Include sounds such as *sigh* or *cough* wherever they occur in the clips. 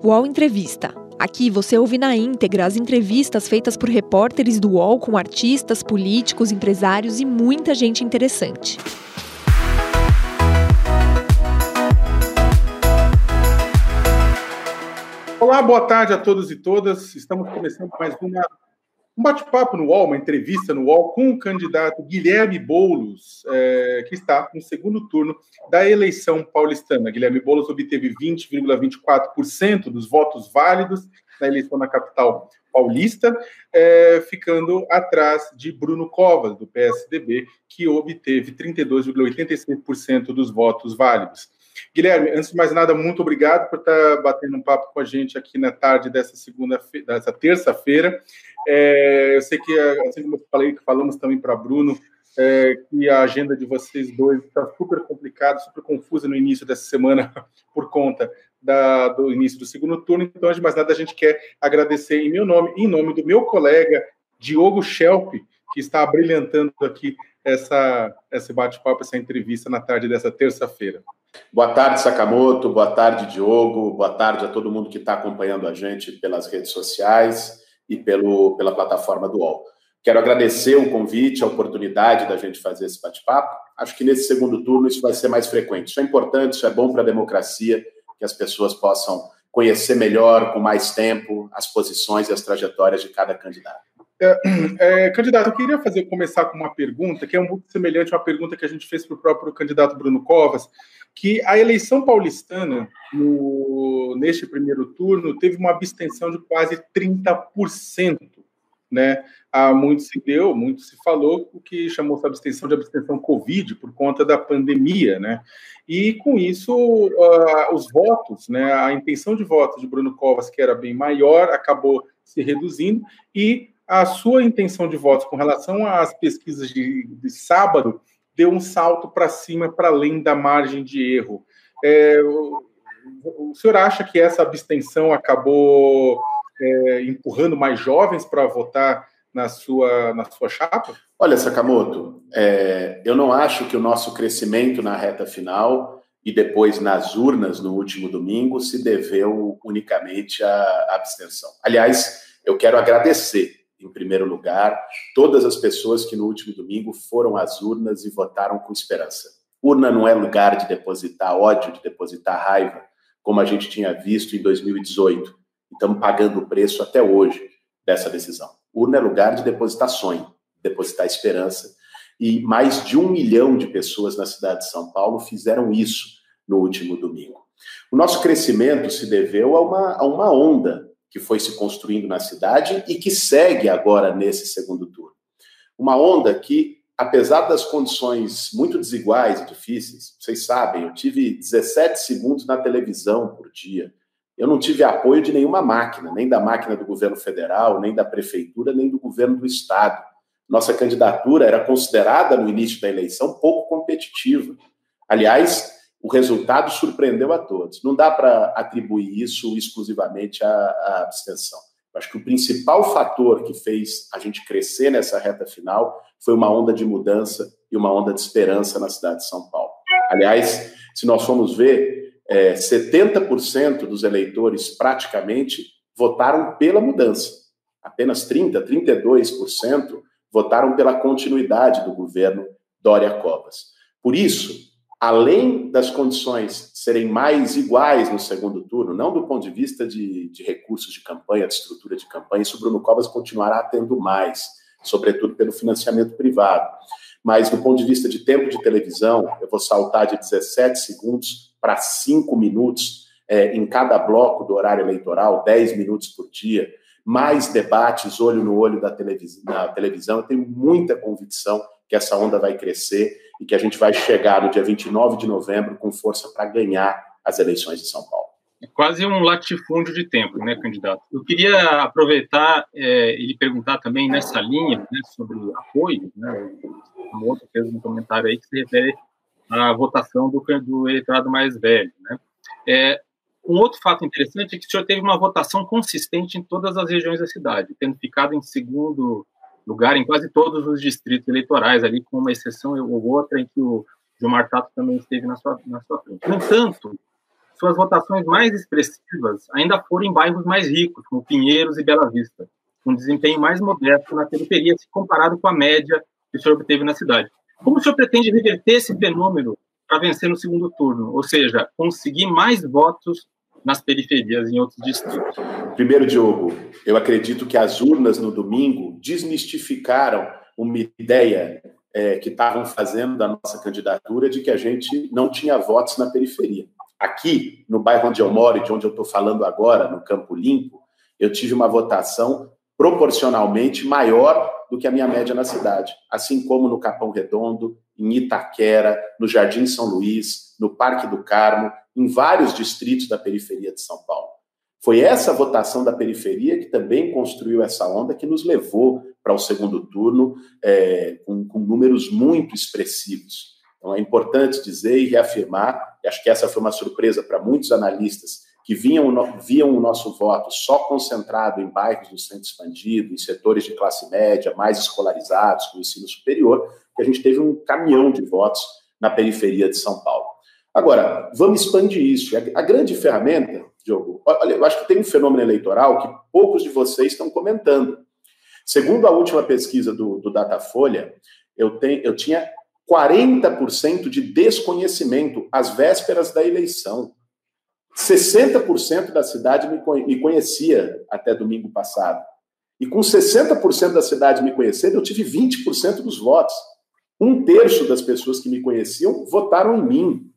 UOL Entrevista. Aqui você ouve na íntegra as entrevistas feitas por repórteres do UOL com artistas, políticos, empresários e muita gente interessante. Olá, boa tarde a todos e todas. Estamos começando mais uma um bate-papo no UOL, uma entrevista no UOL com o candidato Guilherme Boulos, é, que está no segundo turno da eleição paulistana. Guilherme Boulos obteve 20,24% dos votos válidos na eleição na capital paulista, é, ficando atrás de Bruno Covas, do PSDB, que obteve 32,86% dos votos válidos. Guilherme, antes de mais nada, muito obrigado por estar batendo um papo com a gente aqui na tarde dessa segunda, dessa terça-feira. É, eu sei que, assim como eu falei, que falamos também para Bruno, é, que a agenda de vocês dois está super complicada, super confusa no início dessa semana *laughs* por conta da, do início do segundo turno. Então, antes de mais nada, a gente quer agradecer em meu nome, em nome do meu colega Diogo Schelp, que está brilhantando aqui essa, esse bate-papo, essa entrevista na tarde dessa terça-feira. Boa tarde, Sakamoto. Boa tarde, Diogo. Boa tarde a todo mundo que está acompanhando a gente pelas redes sociais e pelo, pela plataforma do UOL. Quero agradecer o convite, a oportunidade da gente fazer esse bate-papo. Acho que nesse segundo turno isso vai ser mais frequente. Isso é importante, isso é bom para a democracia, que as pessoas possam conhecer melhor, com mais tempo, as posições e as trajetórias de cada candidato. É, é, candidato, eu queria fazer começar com uma pergunta que é pouco semelhante à pergunta que a gente fez para o próprio candidato Bruno Covas, que a eleição paulistana, no, neste primeiro turno, teve uma abstenção de quase 30%. Né? Há muito se deu, muito se falou, o que chamou essa abstenção de abstenção Covid, por conta da pandemia. Né? E com isso, uh, os votos, né, a intenção de votos de Bruno Covas, que era bem maior, acabou se reduzindo, e a sua intenção de votos com relação às pesquisas de, de sábado deu um salto para cima, para além da margem de erro. É, o, senhor acha que essa abstenção acabou é, empurrando mais jovens para votar na sua, na sua chapa? Olha, Sakamoto, é, eu não acho que o nosso crescimento na reta final e depois nas urnas no último domingo se deveu unicamente à abstenção. Aliás, eu quero agradecer em primeiro lugar, todas as pessoas que no último domingo foram às urnas e votaram com esperança. Urna não é lugar de depositar ódio, de depositar raiva, como a gente tinha visto em 2018. E estamos pagando o preço até hoje dessa decisão. Urna é lugar de depositar sonho, depositar esperança. E mais de um milhão de pessoas na cidade de São Paulo fizeram isso no último domingo. O nosso crescimento se deveu a uma, a uma onda que foi se construindo na cidade e que segue agora nesse segundo turno. Uma onda que, apesar das condições muito desiguais e difíceis, vocês sabem, eu tive 17 segundos na televisão por dia. Eu não tive apoio de nenhuma máquina, nem da máquina do governo federal, nem da prefeitura, nem do governo do estado. Nossa candidatura era considerada no início da eleição pouco competitiva. Aliás, o resultado surpreendeu a todos. Não dá para atribuir isso exclusivamente à, à abstenção. Acho que o principal fator que fez a gente crescer nessa reta final foi uma onda de mudança e uma onda de esperança na cidade de São Paulo. Aliás, se nós formos ver, é, 70% dos eleitores praticamente votaram pela mudança. Apenas 30%, 32% votaram pela continuidade do governo Dória Covas. Por isso, além das condições serem mais iguais no segundo turno, não do ponto de vista de, de recursos de campanha, de estrutura de campanha, isso o Bruno Covas continuará tendo mais, sobretudo pelo financiamento privado. Mas do ponto de vista de tempo de televisão, eu vou saltar de 17 segundos para 5 minutos é, em cada bloco do horário eleitoral, 10 minutos por dia, mais debates olho no olho da televis na televisão. Eu tenho muita convicção que essa onda vai crescer e que a gente vai chegar no dia 29 de novembro com força para ganhar as eleições de São Paulo. É quase um latifúndio de tempo, né, candidato? Eu queria aproveitar é, e lhe perguntar também nessa linha né, sobre apoio, né, o outro fez um comentário aí que se refere à votação do, do eleitorado mais velho, né? É, um outro fato interessante é que o senhor teve uma votação consistente em todas as regiões da cidade, tendo ficado em segundo lugar em quase todos os distritos eleitorais, ali com uma exceção ou outra em que o Gilmar Tato também esteve na sua, na sua frente. No entanto, suas votações mais expressivas ainda foram em bairros mais ricos, como Pinheiros e Bela Vista, com desempenho mais modesto na periferia se comparado com a média que o senhor obteve na cidade. Como o senhor pretende reverter esse fenômeno para vencer no segundo turno? Ou seja, conseguir mais votos nas periferias, em outros distritos? Primeiro, Diogo, eu acredito que as urnas no domingo desmistificaram uma ideia é, que estavam fazendo da nossa candidatura de que a gente não tinha votos na periferia. Aqui, no bairro onde eu moro e de onde eu estou falando agora, no Campo Limpo, eu tive uma votação proporcionalmente maior do que a minha média na cidade, assim como no Capão Redondo, em Itaquera, no Jardim São Luís, no Parque do Carmo, em vários distritos da periferia de São Paulo. Foi essa votação da periferia que também construiu essa onda que nos levou para o segundo turno é, com, com números muito expressivos. Então é importante dizer e reafirmar, e acho que essa foi uma surpresa para muitos analistas que viam, viam o nosso voto só concentrado em bairros do centro expandido, em setores de classe média, mais escolarizados, com ensino superior, que a gente teve um caminhão de votos na periferia de São Paulo. Agora, vamos expandir isso. A grande ferramenta, Diogo, olha, eu acho que tem um fenômeno eleitoral que poucos de vocês estão comentando. Segundo a última pesquisa do, do Datafolha, eu, tenho, eu tinha 40% de desconhecimento às vésperas da eleição. 60% da cidade me conhecia até domingo passado. E com 60% da cidade me conhecendo, eu tive 20% dos votos. Um terço das pessoas que me conheciam votaram em mim.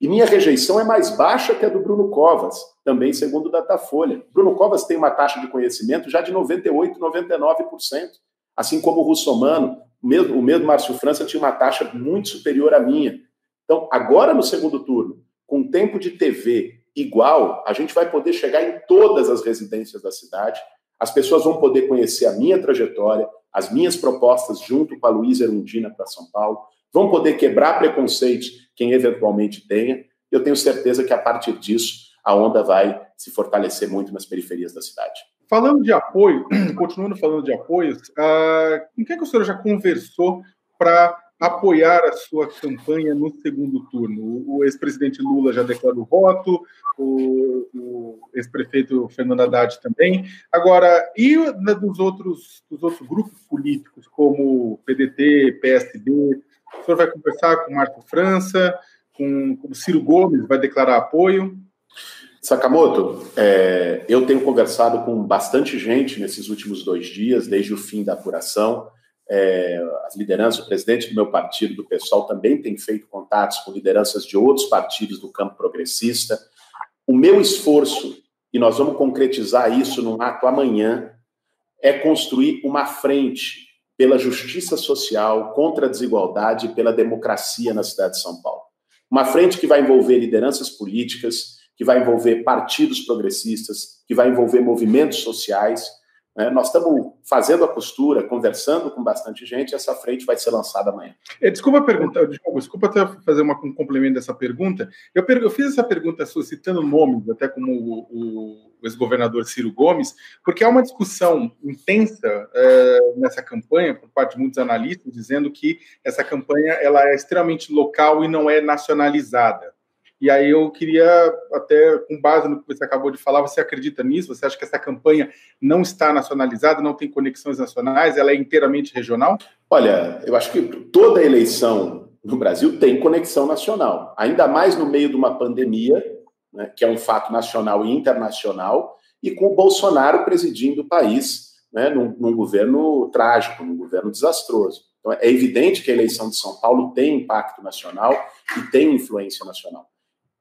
E minha rejeição é mais baixa que a do Bruno Covas, também segundo o Datafolha. Bruno Covas tem uma taxa de conhecimento já de 98%, 99%. Assim como o Russomano, o o mesmo Márcio França tinha uma taxa muito superior à minha. Então, agora no segundo turno, com tempo de TV igual, a gente vai poder chegar em todas as residências da cidade. As pessoas vão poder conhecer a minha trajetória, as minhas propostas junto com a Luísa Erundina para São Paulo, vão poder quebrar preconceitos quem eventualmente tenha. Eu tenho certeza que a partir disso a onda vai se fortalecer muito nas periferias da cidade. Falando de apoio, *clears throat* continuando falando de apoios, uh, com quem que o senhor já conversou para apoiar a sua campanha no segundo turno. O ex-presidente Lula já declarou voto, o, o ex-prefeito Fernando Haddad também. Agora, e dos outros, dos outros grupos políticos, como PDT, PSB? O senhor vai conversar com Marco França, com, com Ciro Gomes, vai declarar apoio? Sakamoto, é, eu tenho conversado com bastante gente nesses últimos dois dias, desde o fim da apuração é, as lideranças, o presidente do meu partido, do PSOL, também tem feito contatos com lideranças de outros partidos do campo progressista. O meu esforço, e nós vamos concretizar isso num ato amanhã, é construir uma frente pela justiça social, contra a desigualdade e pela democracia na cidade de São Paulo. Uma frente que vai envolver lideranças políticas, que vai envolver partidos progressistas, que vai envolver movimentos sociais né? Nós estamos fazendo a costura, conversando com bastante gente, essa frente vai ser lançada amanhã. É, desculpa perguntar, desculpa até fazer uma, um complemento dessa pergunta. Eu, eu, fiz essa pergunta solicitando nomes, até como o, o, o ex-governador Ciro Gomes, porque há uma discussão intensa é, nessa campanha, por parte de muitos analistas, dizendo que essa campanha ela é extremamente local e não é nacionalizada. E aí eu queria, até com base no que você acabou de falar, você acredita nisso? Você acha que essa campanha não está nacionalizada, não tem conexões nacionais, ela é inteiramente regional? Olha, eu acho que toda eleição no Brasil tem conexão nacional, ainda mais no meio de uma pandemia, né, que é um fato nacional e internacional, e com o Bolsonaro presidindo o país né, num, num governo trágico, num governo desastroso. Então, é evidente que a eleição de São Paulo tem impacto nacional e tem influência nacional.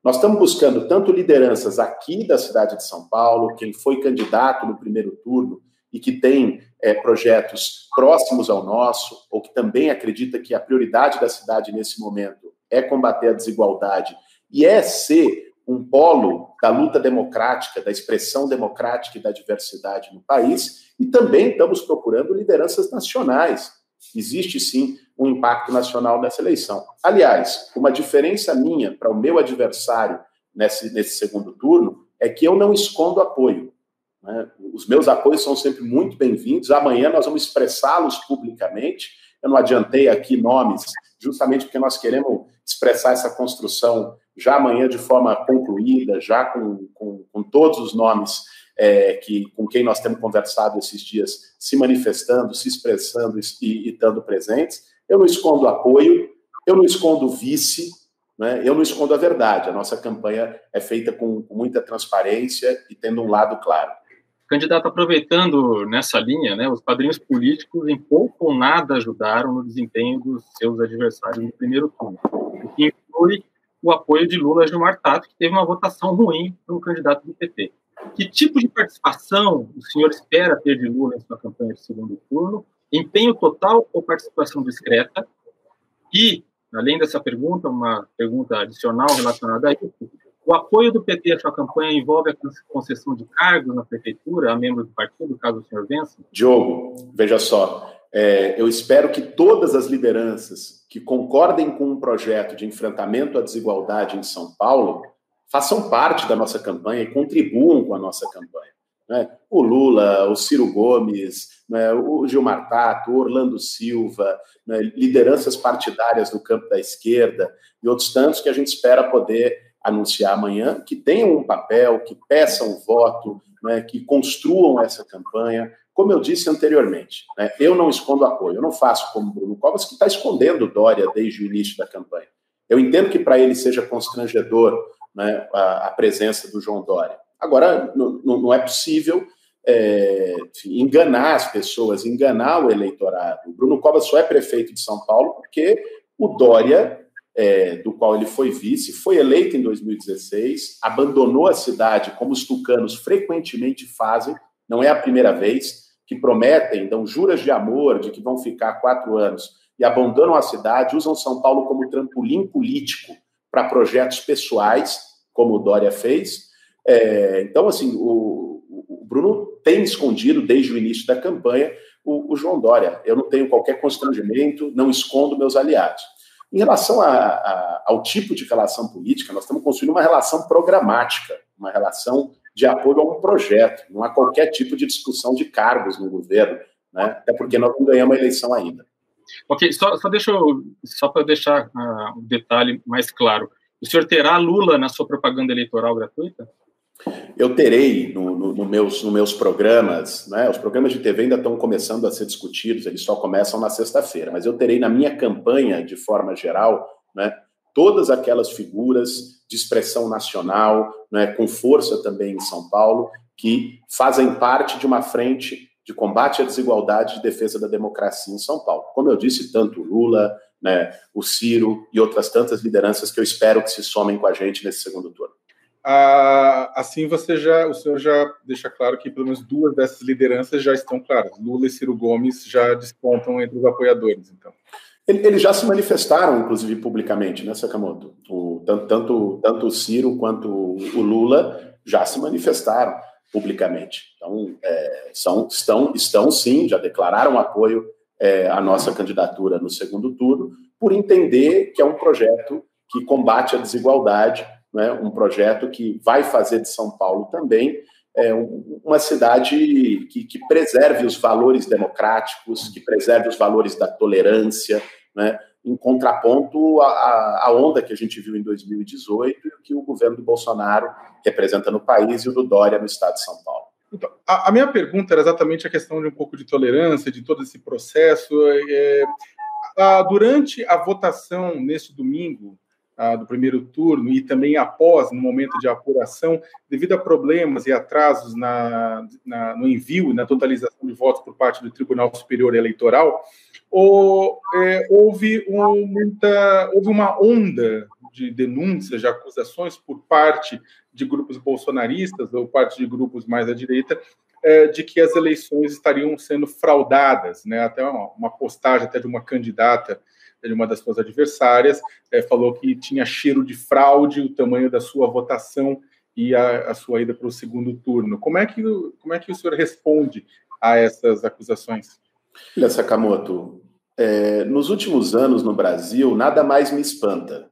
Nós estamos buscando tanto lideranças aqui da cidade de São Paulo, quem foi candidato no primeiro turno e que tem é, projetos próximos ao nosso, ou que também acredita que a prioridade da cidade nesse momento é combater a desigualdade e é ser um polo da luta democrática, da expressão democrática e da diversidade no país, e também estamos procurando lideranças nacionais. Existe sim um impacto nacional nessa eleição. Aliás, uma diferença minha para o meu adversário nesse, nesse segundo turno é que eu não escondo apoio. Né? Os meus apoios são sempre muito bem-vindos. Amanhã nós vamos expressá-los publicamente. Eu não adiantei aqui nomes, justamente porque nós queremos expressar essa construção já amanhã de forma concluída, já com, com, com todos os nomes é, que, com quem nós temos conversado esses dias, se manifestando, se expressando e, e estando presentes. Eu não escondo apoio, eu não escondo vice, né? eu não escondo a verdade. A nossa campanha é feita com, muita transparência e tendo um lado claro. Candidato, aproveitando nessa linha, né, os padrinhos políticos em pouco ou nada ajudaram no desempenho dos seus adversários no primeiro turno, o que inclui o apoio de Lula a Gilmar Tato, que teve uma votação ruim para o candidato do PT. Que tipo de participação o senhor espera ter de Lula em sua campanha de segundo turno? Empenho total ou participação discreta? E, além dessa pergunta, uma pergunta adicional relacionada a isso, o apoio do PT à sua campanha envolve a concessão de cargos na prefeitura a membros do partido, caso o senhor vença? Diogo, veja só, é, eu espero que todas as lideranças que concordem com um projeto de enfrentamento à desigualdade em São Paulo façam parte da nossa campanha e contribuam com a nossa campanha. Né? O Lula, o Ciro Gomes, né? o Gilmar Tato, o Orlando Silva, né? lideranças partidárias do campo da esquerda e outros tantos que a gente espera poder anunciar amanhã, que tenham um papel, que peçam voto, né? que construam essa campanha. Como eu disse anteriormente, né? eu não escondo apoio, eu não faço como Bruno Covas, que está escondendo Dória desde o início da campanha. Eu entendo que para ele seja constrangedor né, a, a, presença do João Dória. Agora, não, é possível é, enfim, enganar as pessoas, enganar o eleitorado. O Bruno Covas só é prefeito de São Paulo porque o Dória, é, do qual ele foi vice, foi eleito em 2016, abandonou a cidade, como os tucanos frequentemente fazem, não é a primeira vez, que prometem, dão juras de amor, de que vão ficar quatro anos, e abandonam a cidade, usam São Paulo como trampolim político para projetos pessoais, como o Dória fez. É, então, assim, o, o, Bruno tem escondido desde o início da campanha o, o, João Dória. Eu não tenho qualquer constrangimento, não escondo meus aliados. Em relação a, a, ao tipo de relação política, nós estamos construindo uma relação programática, uma relação de apoio a um projeto. Não há qualquer tipo de discussão de cargos no governo, né? até porque nós não ganhamos a eleição ainda. Ok, só, só, deixa eu, só para deixar uh, um detalhe mais claro. O senhor terá Lula na sua propaganda eleitoral gratuita? Eu terei no, no, no, meus, no meus programas, né? Os programas de TV ainda estão começando a ser discutidos, eles só começam na sexta-feira, mas eu terei na minha campanha, de forma geral, né, todas aquelas figuras de expressão nacional, né, com força também em São Paulo, que fazem parte de uma frente de combate à desigualdade e de defesa da democracia em São Paulo. Como eu disse, tanto o Lula, né, o Ciro e outras tantas lideranças que eu espero que se somem com a gente nesse segundo turno. Ah, assim você já, o senhor já deixa claro que pelo menos duas dessas lideranças já estão claras. Lula e Ciro Gomes já despontam entre os apoiadores, então. Eles já se manifestaram, inclusive, publicamente, né, Sakamoto? O, tanto, tanto, tanto o Ciro quanto o Lula já se manifestaram publicamente. Então, é, são, estão, estão sim, já declararam apoio é, à nossa candidatura no segundo turno, por entender que é um projeto que combate a desigualdade, né, um projeto que vai fazer de São Paulo também é, uma cidade que, que preserve os valores democráticos, que preserve os valores da tolerância, né, em contraponto à, onda que a gente viu em 2018 e o que o governo do Bolsonaro representa no país e o do Dória no estado de São Paulo. Então, a, a minha pergunta era exatamente a questão de um pouco de tolerância, de todo esse processo. É, a, durante a votação neste domingo, do primeiro turno e também após, no momento de apuração, devido a problemas e atrasos na, na, no envio e na totalização de votos por parte do Tribunal Superior Eleitoral, ou, é, houve, um, muita, houve uma onda de denúncias, de acusações por parte de grupos bolsonaristas ou parte de grupos mais à direita é, de que as eleições estariam sendo fraudadas, né? Até uma, uma postagem até de uma candidata de uma das suas adversárias é, falou que tinha cheiro de fraude o tamanho da sua votação e a, a sua ida para o segundo turno. Como é que como é que o senhor responde a essas acusações? Olha, Sakamoto, é, nos últimos anos no Brasil, nada mais me espanta.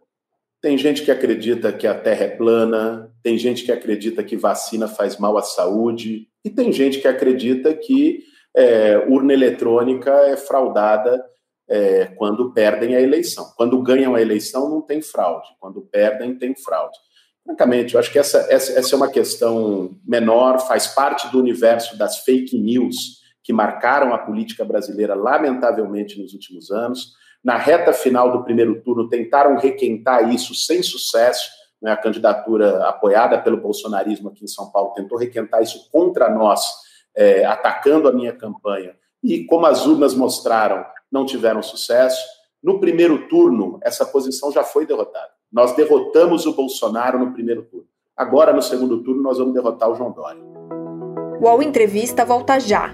Tem gente que acredita que a Terra é plana, tem gente que acredita que vacina faz mal à saúde, e tem gente que acredita que é, urna eletrônica é fraudada é, quando perdem a eleição. Quando ganham a eleição, não tem fraude. Quando perdem, tem fraude. Francamente, eu acho que essa, essa, essa é uma questão menor, faz parte do universo das fake news que marcaram a política brasileira, lamentavelmente, nos últimos anos. Na reta final do primeiro turno, tentaram requentar isso sem sucesso. Né? A candidatura apoiada pelo bolsonarismo aqui em São Paulo tentou requentar isso contra nós, é, atacando a minha campanha. E, como as urnas mostraram, não tiveram sucesso. No primeiro turno, essa posição já foi derrotada. Nós derrotamos o Bolsonaro no primeiro turno. Agora, no segundo turno, nós vamos derrotar o João Dória. O UOL Entrevista volta já.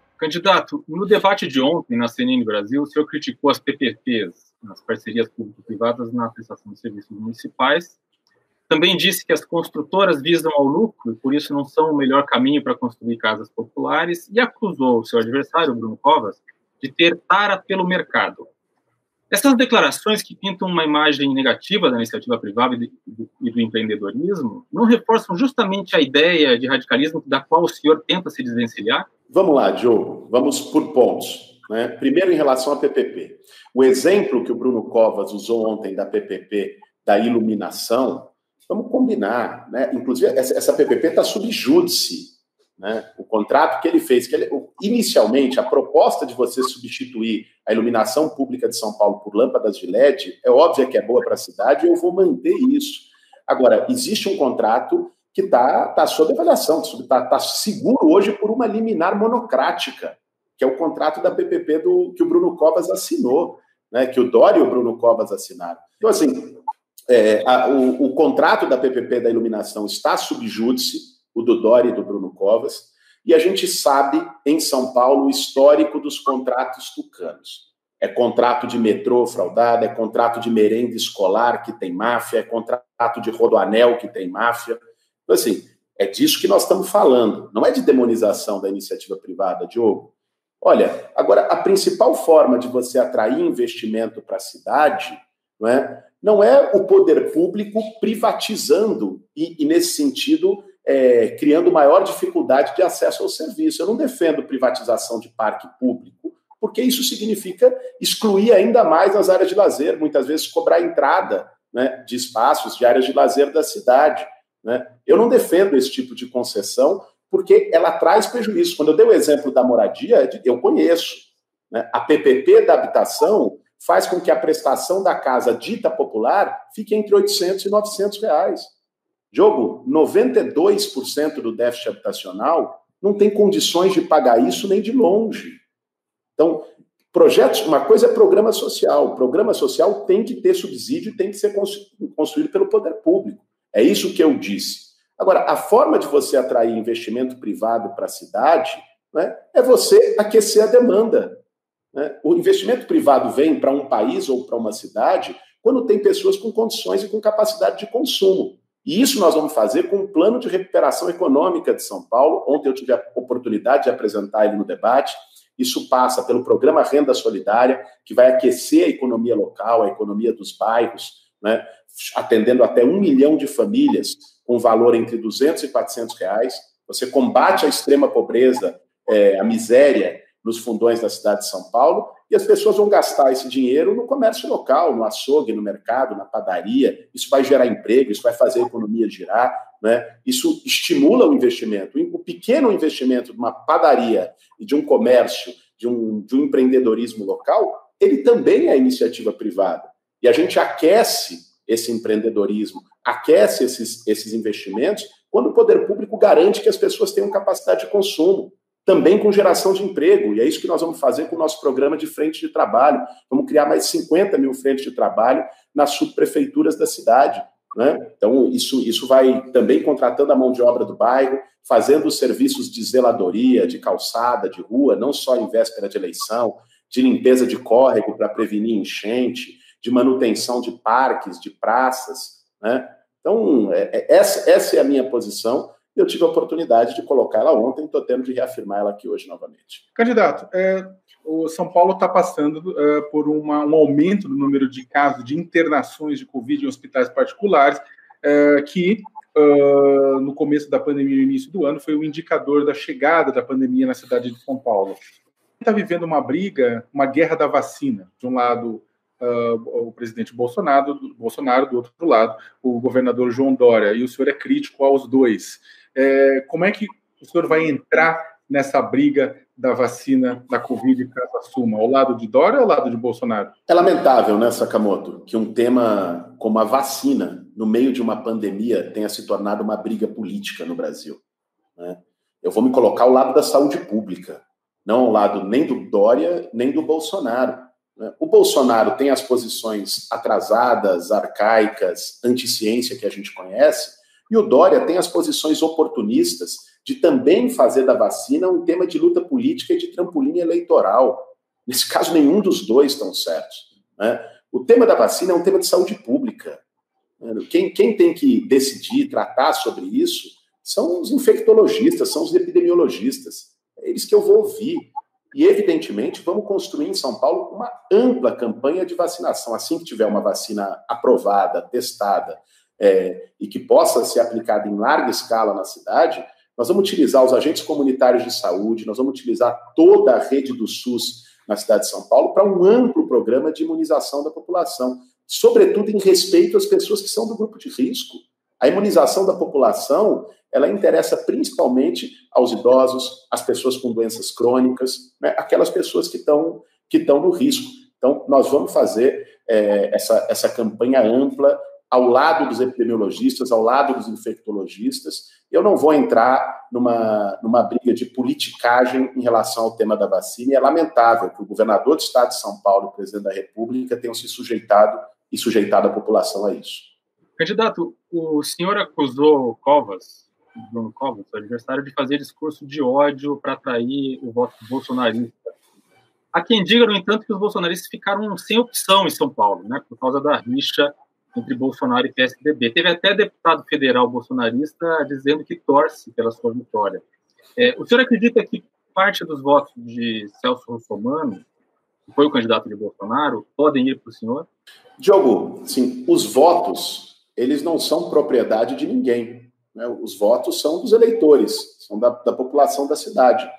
Candidato, no debate de ontem na CNN Brasil, o senhor criticou as PPPs, as parcerias público-privadas na prestação de serviços municipais. Também disse que as construtoras visam ao lucro e por isso não são o melhor caminho para construir casas populares e acusou o seu adversário, Bruno Covas, de ter tara pelo mercado. Essas declarações que pintam uma imagem negativa da iniciativa privada e do, do empreendedorismo não reforçam justamente a ideia de radicalismo da qual o senhor tenta se desvencilhar? Vamos lá, Diogo, vamos por pontos. Né? Primeiro, em relação à PPP. O exemplo que o Bruno Covas usou ontem da PPP da iluminação, vamos combinar. Né? Inclusive, essa, PPP está sob júdice. Né? O contrato que ele fez, que ele, inicialmente, a proposta de você substituir a iluminação pública de São Paulo por lâmpadas de LED, é óbvio que é boa para a cidade eu vou manter isso. Agora, existe um contrato que está tá sob avaliação, está tá seguro hoje por uma liminar monocrática, que é o contrato da PPP do, que o Bruno Covas assinou, né, que o Dória e o Bruno Covas assinaram. Então, assim, é, a, o, o, contrato da PPP da iluminação está sob júdice, o do Dória e do Bruno Covas, e a gente sabe, em São Paulo, o histórico dos contratos tucanos. É contrato de metrô fraudado, é contrato de merenda escolar que tem máfia, é contrato de rodoanel que tem máfia. Então, assim, é disso que nós estamos falando. Não é de demonização da iniciativa privada, Diogo. Olha, agora, a principal forma de você atrair investimento para a cidade não é, não é o poder público privatizando e, e nesse sentido, é, criando maior dificuldade de acesso ao serviço. Eu não defendo privatização de parque público, porque isso significa excluir ainda mais as áreas de lazer, muitas vezes cobrar entrada né, de espaços, de áreas de lazer da cidade. Né? Eu não defendo esse tipo de concessão porque ela traz prejuízo. Quando eu dei o exemplo da moradia, eu conheço. Né? A PPP da habitação faz com que a prestação da casa dita popular fique entre 800 e 900 reais. Diogo, 92% do déficit habitacional não tem condições de pagar isso nem de longe. Então, projetos, uma coisa é programa social. O programa social tem que ter subsídio e tem que ser construído pelo poder público. É isso que eu disse. Agora, a forma de você atrair investimento privado para a cidade né, é você aquecer a demanda. Né? O investimento privado vem para um país ou para uma cidade quando tem pessoas com condições e com capacidade de consumo. E isso nós vamos fazer com um plano de recuperação econômica de São Paulo. Ontem eu tive a oportunidade de apresentar ele no debate. Isso passa pelo programa Renda Solidária, que vai aquecer a economia local, a economia dos bairros, né? Atendendo até um milhão de famílias com valor entre 200 e 400 reais. Você combate a extrema pobreza, é, a miséria nos fundões da cidade de São Paulo e as pessoas vão gastar esse dinheiro no comércio local, no açougue, no mercado, na padaria. Isso vai gerar emprego, isso vai fazer a economia girar, né? Isso estimula o investimento. O pequeno investimento de uma padaria e de um comércio, de um, de um empreendedorismo local, ele também é iniciativa privada. E a gente aquece esse empreendedorismo, aquece esses, esses investimentos, quando o poder público garante que as pessoas tenham capacidade de consumo, também com geração de emprego. E é isso que nós vamos fazer com o nosso programa de frente de trabalho. Vamos criar mais 50 mil frentes de trabalho nas subprefeituras da cidade. Né? Então, isso, isso vai também contratando a mão de obra do bairro, fazendo os serviços de zeladoria, de calçada, de rua, não só em véspera de eleição, de limpeza de córrego para prevenir enchente, de manutenção de parques, de praças. Né? Então, é, é, essa, essa é a minha posição. Eu tive a oportunidade de colocar ela ontem, estou tendo de reafirmar ela aqui hoje novamente. Candidato, é, o São Paulo está passando é, por uma, um aumento no número de casos de internações de Covid em hospitais particulares, é, que uh, no começo da pandemia, no início do ano, foi o indicador da chegada da pandemia na cidade de São Paulo. Está vivendo uma briga, uma guerra da vacina. De um lado, uh, o presidente Bolsonaro, Bolsonaro, do outro lado, o governador João Dória, e o senhor é crítico aos dois. É, como é que o senhor vai entrar nessa briga da vacina da Covid caso assuma? Ao lado de Dória ou ao lado de Bolsonaro? É lamentável, né, Sakamoto, que um tema como a vacina, no meio de uma pandemia, tenha se tornado uma briga política no Brasil. Né? Eu vou me colocar ao lado da saúde pública, não ao lado nem do Dória, nem do Bolsonaro. Né? O Bolsonaro tem as posições atrasadas, arcaicas, anti-ciência que a gente conhece, e o Dória tem as posições oportunistas de também fazer da vacina um tema de luta política e de trampolim eleitoral. Nesse caso, nenhum dos dois estão certos. Né? O tema da vacina é um tema de saúde pública. Quem, quem tem que decidir, tratar sobre isso, são os infectologistas, são os epidemiologistas. É eles que eu vou ouvir. E, evidentemente, vamos construir em São Paulo uma ampla campanha de vacinação. Assim que tiver uma vacina aprovada, testada, é, e que possa ser aplicada em larga escala na cidade, nós vamos utilizar os agentes comunitários de saúde, nós vamos utilizar toda a rede do SUS na cidade de São Paulo para um amplo programa de imunização da população, sobretudo em respeito às pessoas que são do grupo de risco. A imunização da população, ela interessa principalmente aos idosos, às pessoas com doenças crônicas, né, aquelas pessoas que estão que estão no risco. Então, nós vamos fazer é, essa, essa campanha ampla ao lado dos epidemiologistas, ao lado dos infectologistas. Eu não vou entrar numa, numa briga de politicagem em relação ao tema da vacina, e é lamentável que o governador do estado de São Paulo e o presidente da República tenham se sujeitado e sujeitado a população a isso. Candidato, o senhor acusou Covas, Bruno Covas, seu adversário, de fazer discurso de ódio para atrair o voto bolsonarista. Há quem diga, no entanto, que os bolsonaristas ficaram sem opção em São Paulo, né, por causa da rixa entre Bolsonaro e PSDB. Teve até deputado federal bolsonarista dizendo que torce pela sua vitória. É, o senhor acredita que parte dos votos de Celso Russomano, que foi o candidato de Bolsonaro, podem ir para o senhor? Diogo, sim, os votos, eles não são propriedade de ninguém. Né? Os votos são dos eleitores, são da, da população da cidade.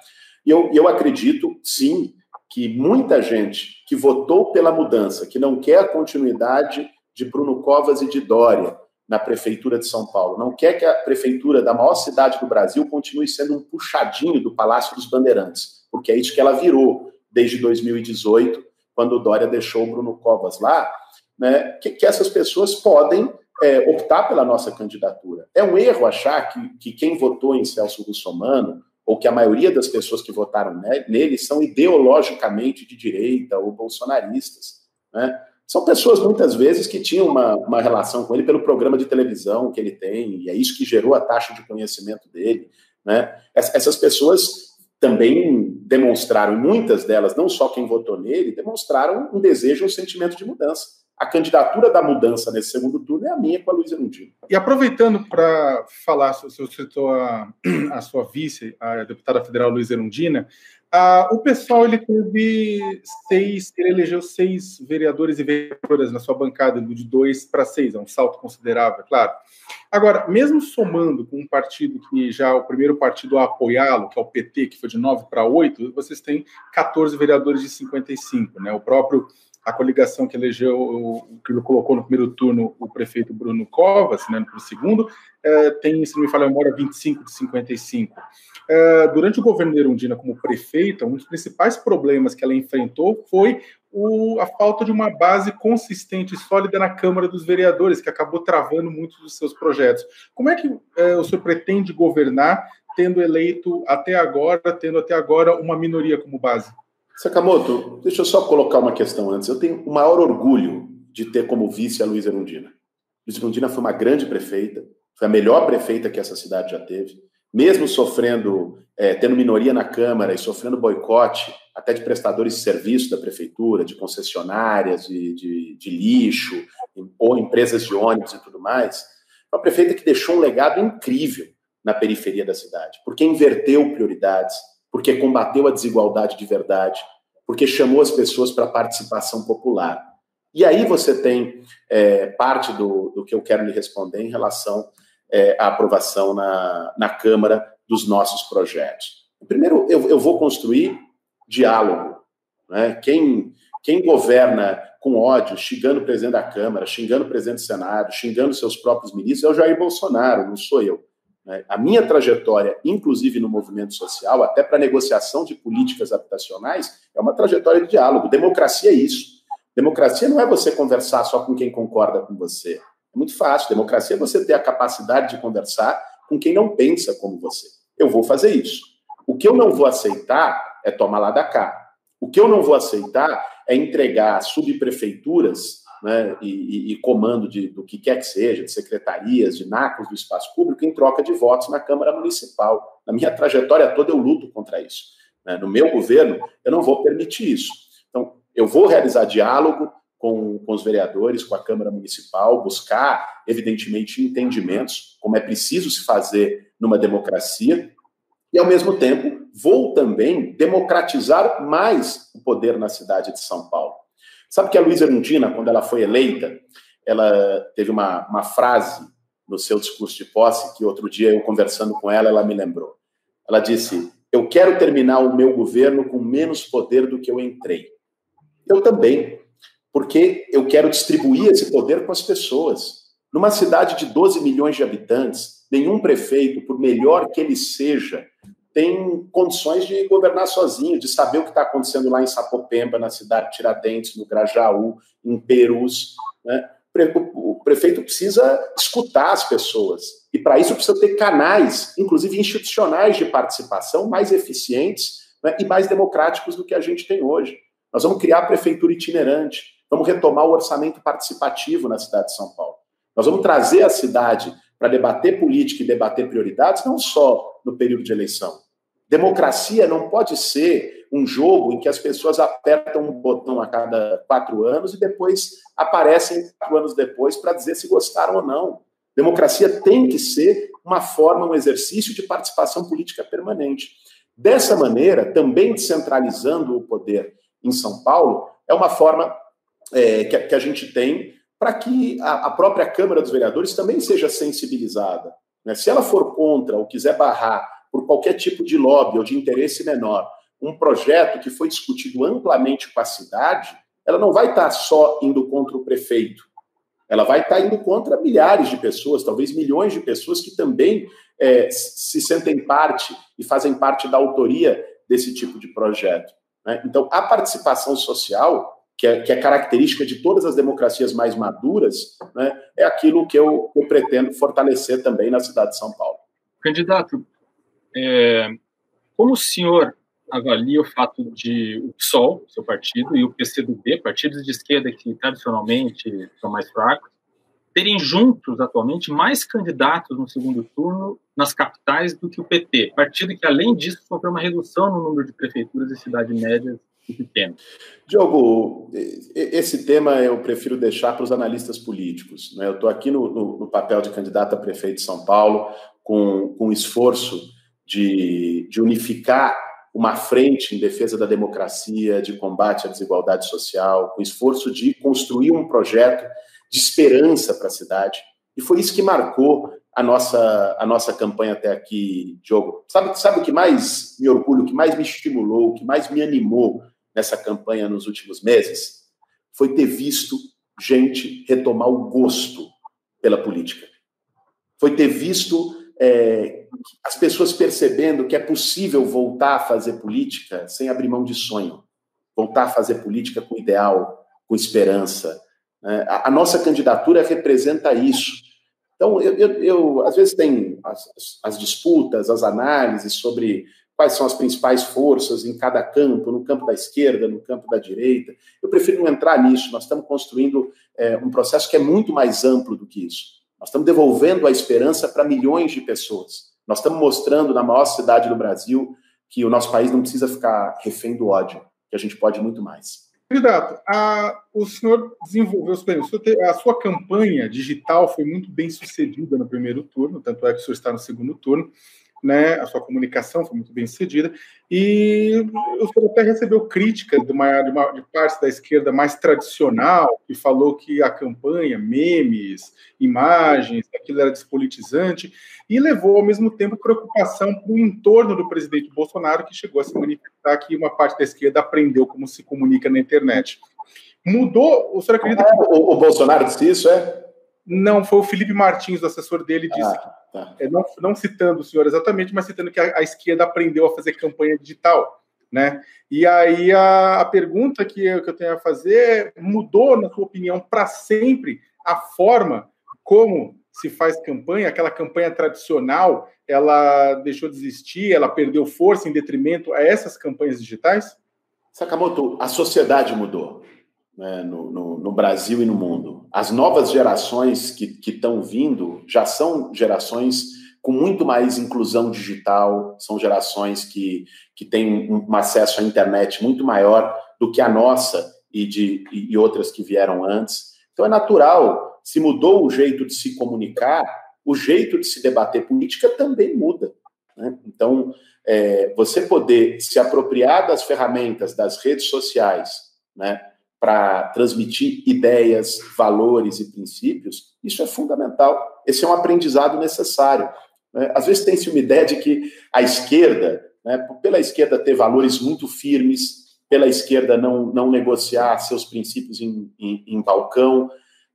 E eu, eu acredito, sim, que muita gente que votou pela mudança, que não quer a continuidade de Bruno Covas e de Dória na prefeitura de São Paulo. Não quer que a prefeitura da maior cidade do Brasil continue sendo um puxadinho do Palácio dos Bandeirantes, porque é isso que ela virou desde 2018, quando Dória deixou o Bruno Covas lá, né, que, que essas pessoas podem é, optar pela nossa candidatura. É um erro achar que, que quem votou em Celso Russomano, ou que a maioria das pessoas que votaram nele, são ideologicamente de direita ou bolsonaristas. Né? São pessoas, muitas vezes, que tinham uma, uma relação com ele pelo programa de televisão que ele tem, e é isso que gerou a taxa de conhecimento dele. Né? Essas pessoas também demonstraram, muitas delas, não só quem votou nele, demonstraram um desejo, um sentimento de mudança. A candidatura da mudança nesse segundo turno é a minha com a Luísa Erundina. E aproveitando para falar, o senhor citou a, a sua vice, a deputada federal Luísa Erundina, o pessoal ele teve seis, ele elegeu seis vereadores e vereadoras na sua bancada, de dois para seis, é um salto considerável, claro. Agora, mesmo somando com um partido que já o primeiro partido a apoiá-lo, que é o PT, que foi de nove para oito, vocês têm 14 vereadores de 55, né? O próprio a coligação que elegeu, que colocou no primeiro turno o prefeito Bruno Covas, né, no segundo, é, tem, se não me falha a memória, 25 de 55. É, durante o governo de Erundina como prefeita, um dos principais problemas que ela enfrentou foi o, a falta de uma base consistente e sólida na Câmara dos Vereadores, que acabou travando muitos dos seus projetos. Como é que é, o senhor pretende governar tendo eleito até agora, tendo até agora uma minoria como base? Sakamoto, deixa eu só colocar uma questão antes. Eu tenho o maior orgulho de ter como vice a Luísa Erundina. Luiz Brundina foi uma grande prefeita, foi a melhor prefeita que essa cidade já teve, mesmo sofrendo, é, tendo minoria na Câmara e sofrendo boicote, até de prestadores de serviço da prefeitura, de concessionárias, de, de, de lixo, ou empresas de ônibus e tudo mais, uma prefeita que deixou um legado incrível na periferia da cidade, porque inverteu prioridades, porque combateu a desigualdade de verdade, porque chamou as pessoas para a participação popular. E aí você tem é, parte do, do que eu quero lhe responder em relação é, à aprovação na, na Câmara dos nossos projetos. Primeiro, eu, eu vou construir diálogo. Né? Quem, quem governa com ódio, xingando o presidente da Câmara, xingando o presidente do Senado, xingando seus próprios ministros, é o Jair Bolsonaro, não sou eu. Né? A minha trajetória, inclusive no movimento social, até para negociação de políticas habitacionais, é uma trajetória de diálogo. Democracia é isso. Democracia não é você conversar só com quem concorda com você. É muito fácil. Democracia é você ter a capacidade de conversar com quem não pensa como você. Eu vou fazer isso. O que eu não vou aceitar é tomar lá da cá. O que eu não vou aceitar é entregar subprefeituras né, e, e, comando de, do que quer que seja, de secretarias, de NACOS do espaço público, em troca de votos na Câmara Municipal. Na minha trajetória toda, eu luto contra isso. Né? No meu governo, eu não vou permitir isso. Então, eu vou realizar diálogo com, com os vereadores, com a Câmara Municipal, buscar, evidentemente, entendimentos, como é preciso se fazer numa democracia, e, ao mesmo tempo, vou também democratizar mais o poder na cidade de São Paulo. Sabe que a Luísa Erundina, quando ela foi eleita, ela teve uma, uma frase no seu discurso de posse que outro dia eu conversando com ela, ela me lembrou. Ela disse: "Eu quero terminar o meu governo com menos poder do que eu entrei". Eu também, porque eu quero distribuir esse poder com as pessoas. Numa cidade de 12 milhões de habitantes, nenhum prefeito, por melhor que ele seja, tem condições de governar sozinho, de saber o que está acontecendo lá em Sapopemba, na cidade de Tiradentes, no Grajaú, em Perus. Né? O prefeito precisa escutar as pessoas. E para isso precisa ter canais, inclusive institucionais de participação, mais eficientes né? e mais democráticos do que a gente tem hoje. Nós vamos criar a prefeitura itinerante, vamos retomar o orçamento participativo na cidade de São Paulo. Nós vamos trazer a cidade para debater política e debater prioridades, não só no período de eleição. Democracia não pode ser um jogo em que as pessoas apertam um botão a cada quatro anos e depois aparecem quatro anos depois para dizer se gostaram ou não. Democracia tem que ser uma forma, um exercício de participação política permanente. Dessa maneira, também descentralizando o poder em São Paulo, é uma forma é, que, que, a gente tem para que a, a, própria Câmara dos Vereadores também seja sensibilizada. Né? Se ela for contra ou quiser barrar por qualquer tipo de lobby ou de interesse menor um projeto que foi discutido amplamente com a cidade, ela não vai estar só indo contra o prefeito. Ela vai estar indo contra milhares de pessoas, talvez milhões de pessoas que também é, se sentem parte e fazem parte da autoria desse tipo de projeto. Né? Então, a participação social, que é, que é, característica de todas as democracias mais maduras, né, é aquilo que eu, eu, pretendo fortalecer também na cidade de São Paulo. Candidato, é, como o senhor avalia o fato de o PSOL, seu partido, e o PCdoB, partidos de esquerda que tradicionalmente são mais fracos, terem juntos, atualmente, mais candidatos no segundo turno nas capitais do que o PT, partido que, além disso, sofreu uma redução no número de prefeituras e cidades médias pequenas. Diogo, esse tema eu prefiro deixar para os analistas políticos. Né? Eu estou aqui no, no, no, papel de candidato a prefeito de São Paulo, com, com esforço de, de unificar uma frente em defesa da democracia, de combate à desigualdade social, com esforço de construir um projeto de esperança para a cidade. E foi isso que marcou a nossa, a nossa campanha até aqui, Diogo. Sabe, sabe o que mais me orgulho, o que mais me estimulou, o que mais me animou nessa campanha nos últimos meses? Foi ter visto gente retomar o gosto pela política. Foi ter visto é, as pessoas percebendo que é possível voltar a fazer política sem abrir mão de sonho, voltar a fazer política com ideal, com esperança, é, a, nossa candidatura representa isso. Então, eu, eu, eu às vezes tem as, as, disputas, as análises sobre quais são as principais forças em cada campo, no campo da esquerda, no campo da direita. Eu prefiro não entrar nisso. Nós estamos construindo é, um processo que é muito mais amplo do que isso. Nós estamos devolvendo a esperança para milhões de pessoas. Nós estamos mostrando na maior cidade do Brasil que o nosso país não precisa ficar refém do ódio, que a gente pode muito mais. Candidato, a, o senhor desenvolveu, a sua campanha digital foi muito bem sucedida no primeiro turno, tanto é que o senhor está no segundo turno né, a sua comunicação foi muito bem sucedida, e o senhor até recebeu crítica de, uma, de, uma, de parte da esquerda mais tradicional, que falou que a campanha, memes, imagens, aquilo era despolitizante, e levou ao mesmo tempo preocupação para o entorno do presidente Bolsonaro, que chegou a se manifestar que uma parte da esquerda aprendeu como se comunica na internet. Mudou, o senhor acredita que... O, o Bolsonaro disse isso, é? Não, foi o Felipe Martins, o assessor dele, disse ah, tá. é, não, não, citando o senhor exatamente, mas citando que a, a, esquerda aprendeu a fazer campanha digital, né? E aí a, a pergunta que eu, que eu tenho a fazer é, mudou, na sua opinião, para sempre a forma como se faz campanha, aquela campanha tradicional, ela deixou de existir, ela perdeu força em detrimento a essas campanhas digitais? Sakamoto, a sociedade mudou né, no, no, no, Brasil e no mundo. As novas gerações que estão vindo já são gerações com muito mais inclusão digital, são gerações que, que têm um, acesso à internet muito maior do que a nossa e, de, e, outras que vieram antes. Então é natural, se mudou o jeito de se comunicar, o jeito de se debater política também muda. Né? Então, é, você poder se apropriar das ferramentas das redes sociais, né, para transmitir ideias, valores e princípios, isso é fundamental. Esse é um aprendizado necessário. Né? Às vezes tem-se uma ideia de que a esquerda, né, pela esquerda ter valores muito firmes, pela esquerda não, não negociar seus princípios em, em, em balcão,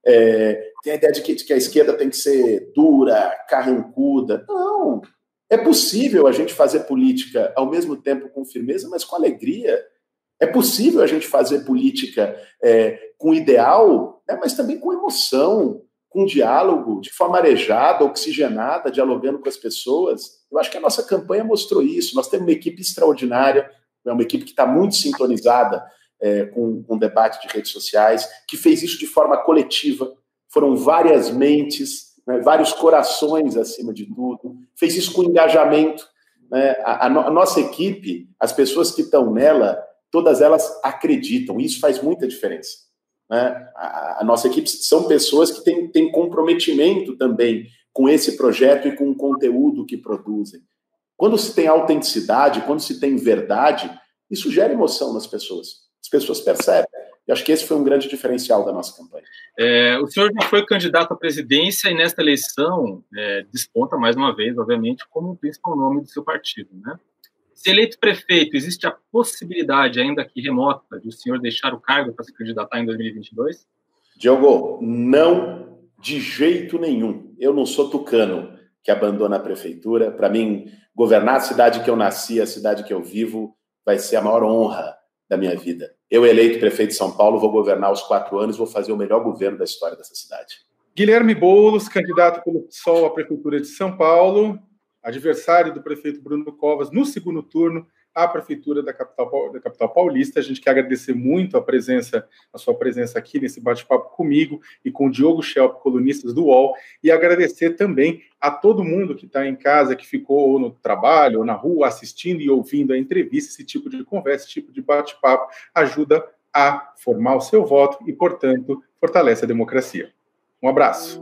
é, tem a ideia de que, de que a esquerda tem que ser dura, carrancuda. Não, é possível a gente fazer política ao mesmo tempo com firmeza, mas com alegria é possível a gente fazer política é, com ideal, né, mas também com emoção, com diálogo, de forma arejada, oxigenada, dialogando com as pessoas. Eu acho que a nossa campanha mostrou isso. Nós temos uma equipe extraordinária, é uma equipe que está muito sintonizada é, com, com o debate de redes sociais, que fez isso de forma coletiva. Foram várias mentes, né, vários corações acima de tudo. Fez isso com engajamento. Né? A, a, a nossa equipe, as pessoas que estão nela, todas elas acreditam. Isso faz muita diferença. Né? A, a, nossa equipe são pessoas que têm, têm comprometimento também com esse projeto e com o conteúdo que produzem. Quando se tem autenticidade, quando se tem verdade, isso gera emoção nas pessoas. As pessoas percebem. E acho que esse foi um grande diferencial da nossa campanha. É, o senhor já foi candidato à presidência e nesta eleição é, desponta mais uma vez, obviamente, como o principal nome do seu partido, né? Se eleito prefeito, existe a possibilidade, ainda que remota, de o senhor deixar o cargo para se candidatar em 2022? Diogo, não de jeito nenhum. Eu não sou tucano que abandona a prefeitura. Para mim, governar a cidade que eu nasci, a cidade que eu vivo, vai ser a maior honra da minha vida. Eu, eleito prefeito de São Paulo, vou governar os quatro anos, vou fazer o melhor governo da história dessa cidade. Guilherme Boulos, candidato pelo PSOL à Prefeitura de São Paulo adversário do prefeito Bruno Covas no segundo turno à prefeitura da capital, da capital paulista. A gente quer agradecer muito a presença, a sua presença aqui nesse bate-papo comigo e com o Diogo Schelp, colunistas do UOL, e agradecer também a todo mundo que está em casa, que ficou ou no trabalho ou na rua assistindo e ouvindo a entrevista. Esse tipo de conversa, esse tipo de bate-papo ajuda a formar o seu voto e, portanto, fortalece a democracia. Um abraço.